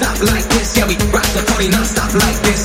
non-stop like this. Yeah, we rock the party non-stop like this.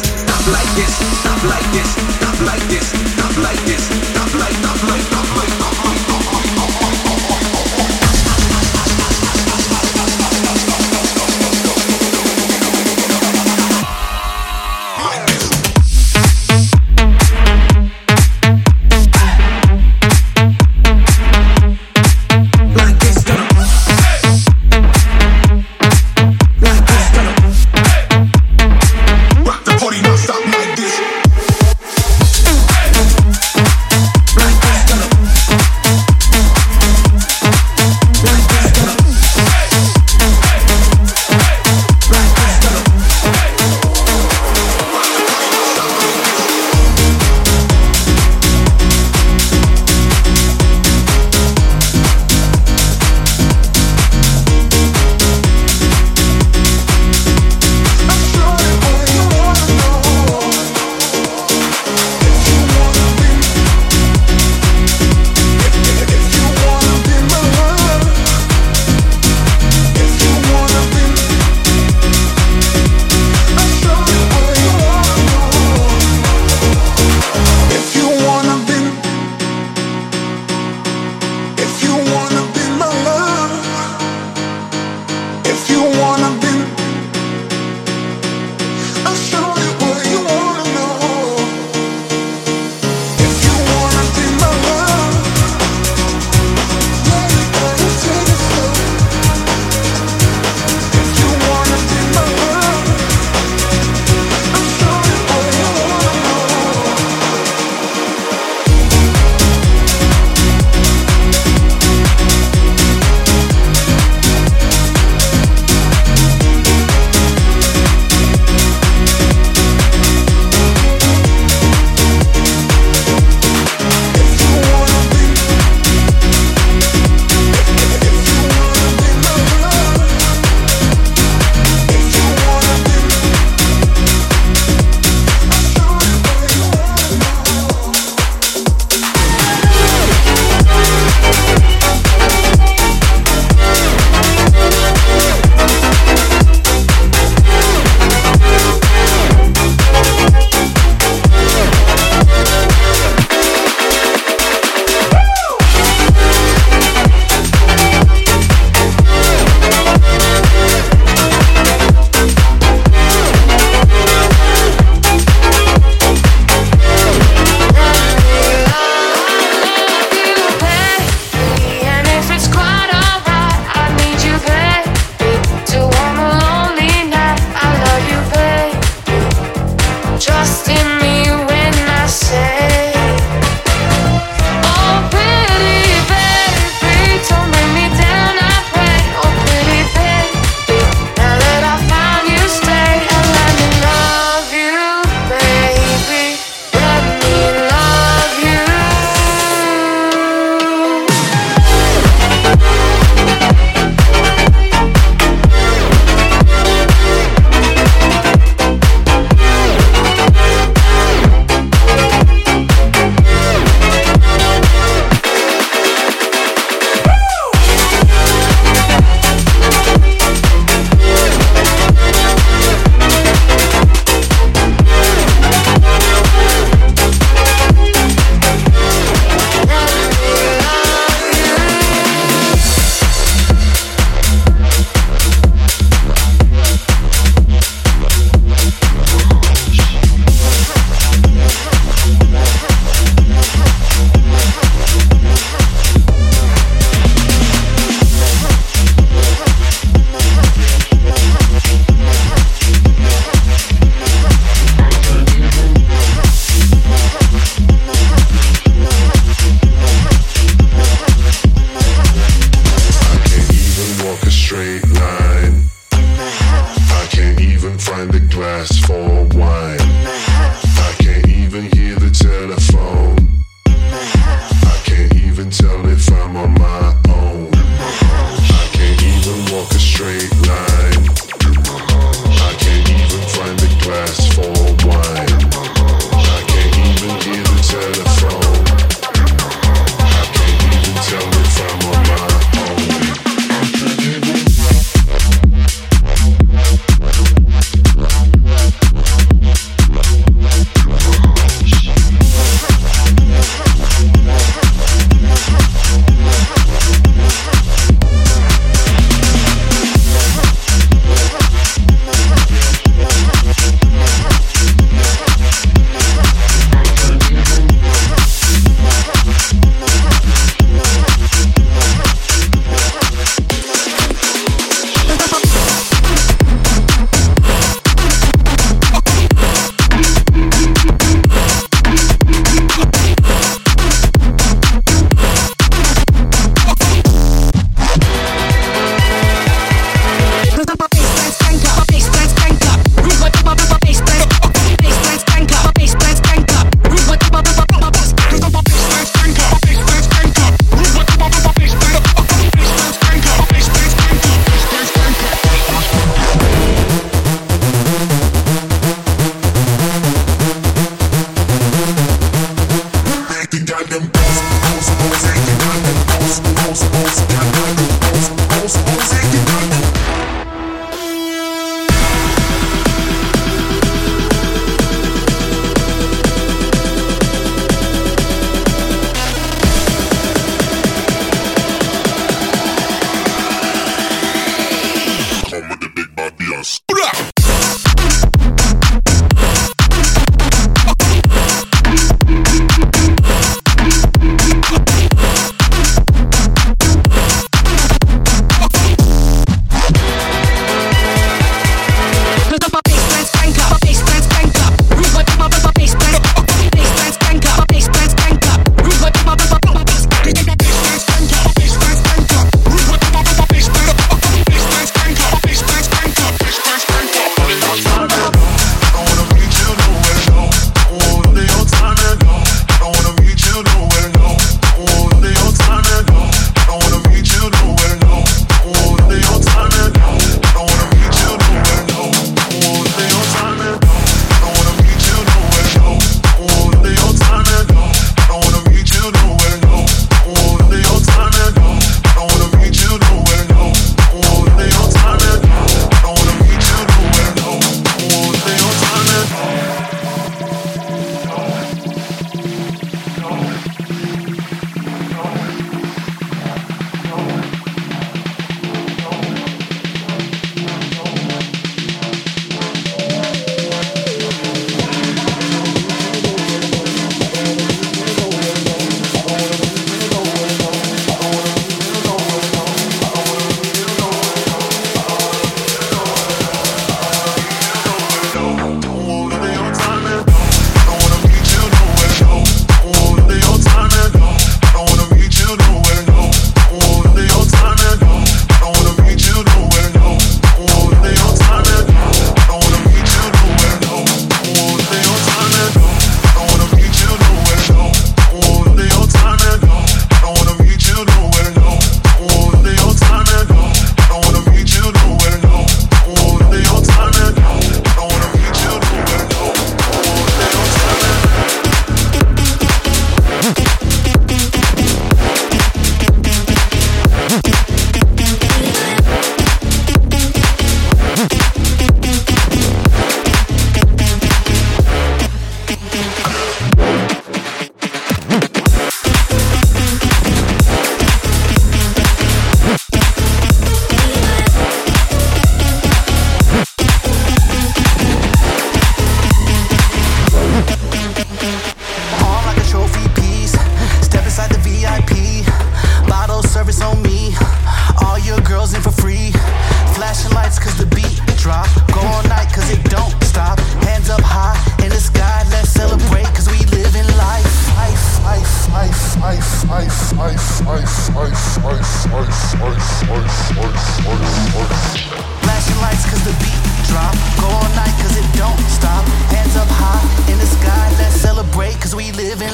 Flashing lights cause the beat drop. Go all night cause it don't stop. Hands up high in the sky. Let's celebrate cause we live in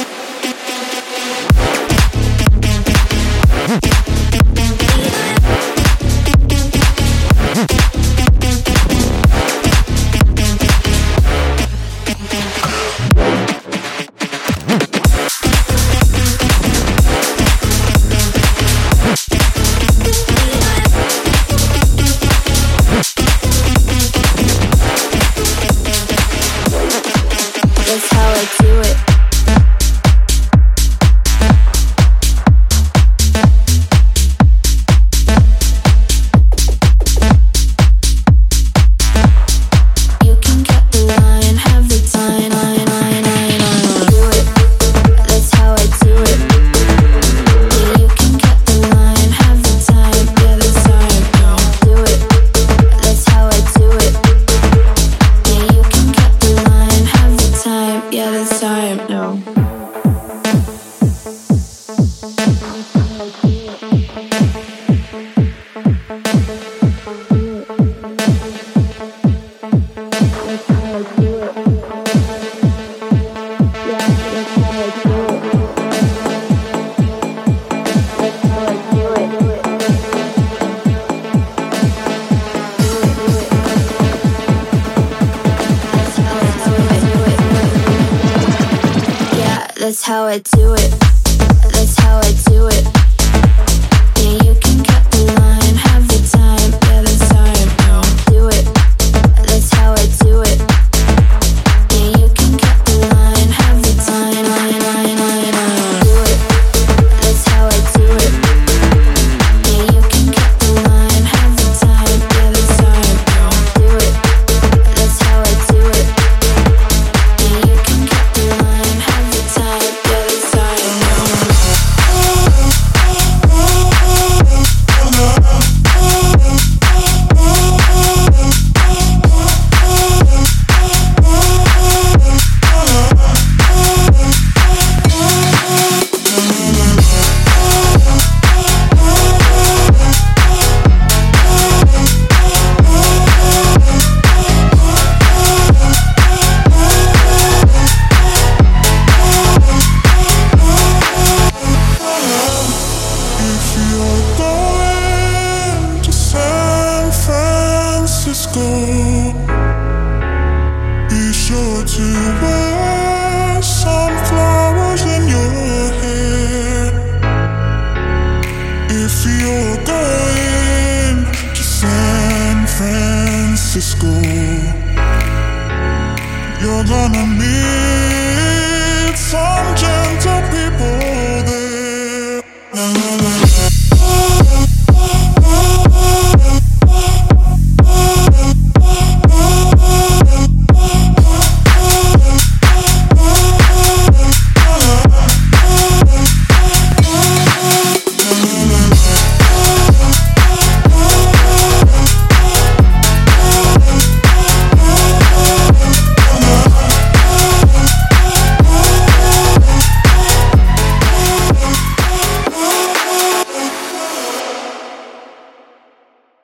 life.